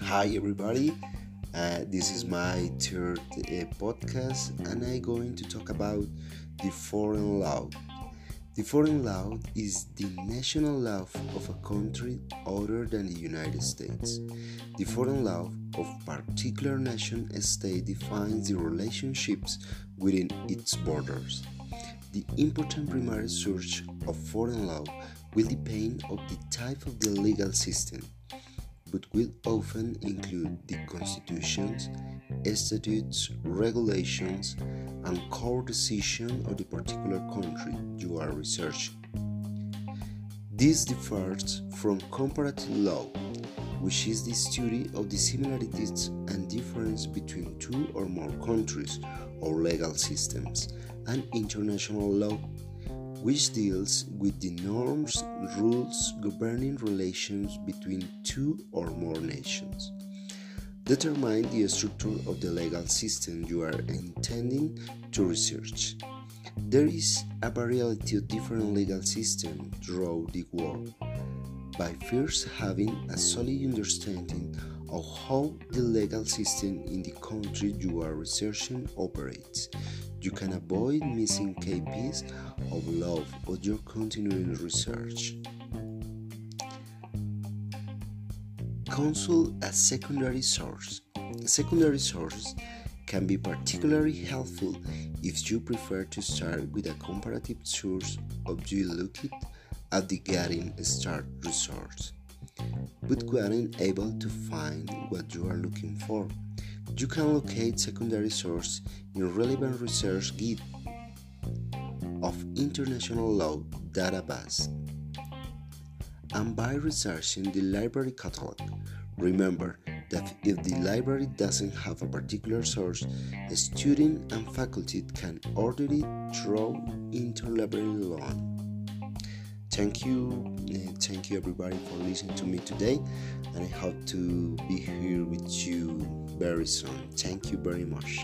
Hi, everybody. Uh, this is my third uh, podcast, and I'm going to talk about the foreign law. The foreign law is the national law of a country other than the United States. The foreign law of particular nation state defines the relationships within its borders. The important primary source of foreign law will depend on the type of the legal system but will often include the constitutions, statutes, regulations, and core decision of the particular country you are researching. This differs from comparative law, which is the study of the similarities and difference between two or more countries or legal systems, and international law, which deals with the norms, rules governing relations between two or more nations. Determine the structure of the legal system you are intending to research. There is a variety of different legal systems throughout the world. By first having a solid understanding of how the legal system in the country you are researching operates, you can avoid missing KPs of love of your continuing research. Consult a secondary source. Secondary source can be particularly helpful if you prefer to start with a comparative source of you look at the getting start resource. But when able to find what you are looking for, you can locate secondary sources in relevant research guide of international law database and by researching the library catalog. Remember that if the library doesn't have a particular source, a student and faculty can order it through interlibrary loan. Thank you, thank you everybody for listening to me today, and I hope to be here with you very soon. Thank you very much.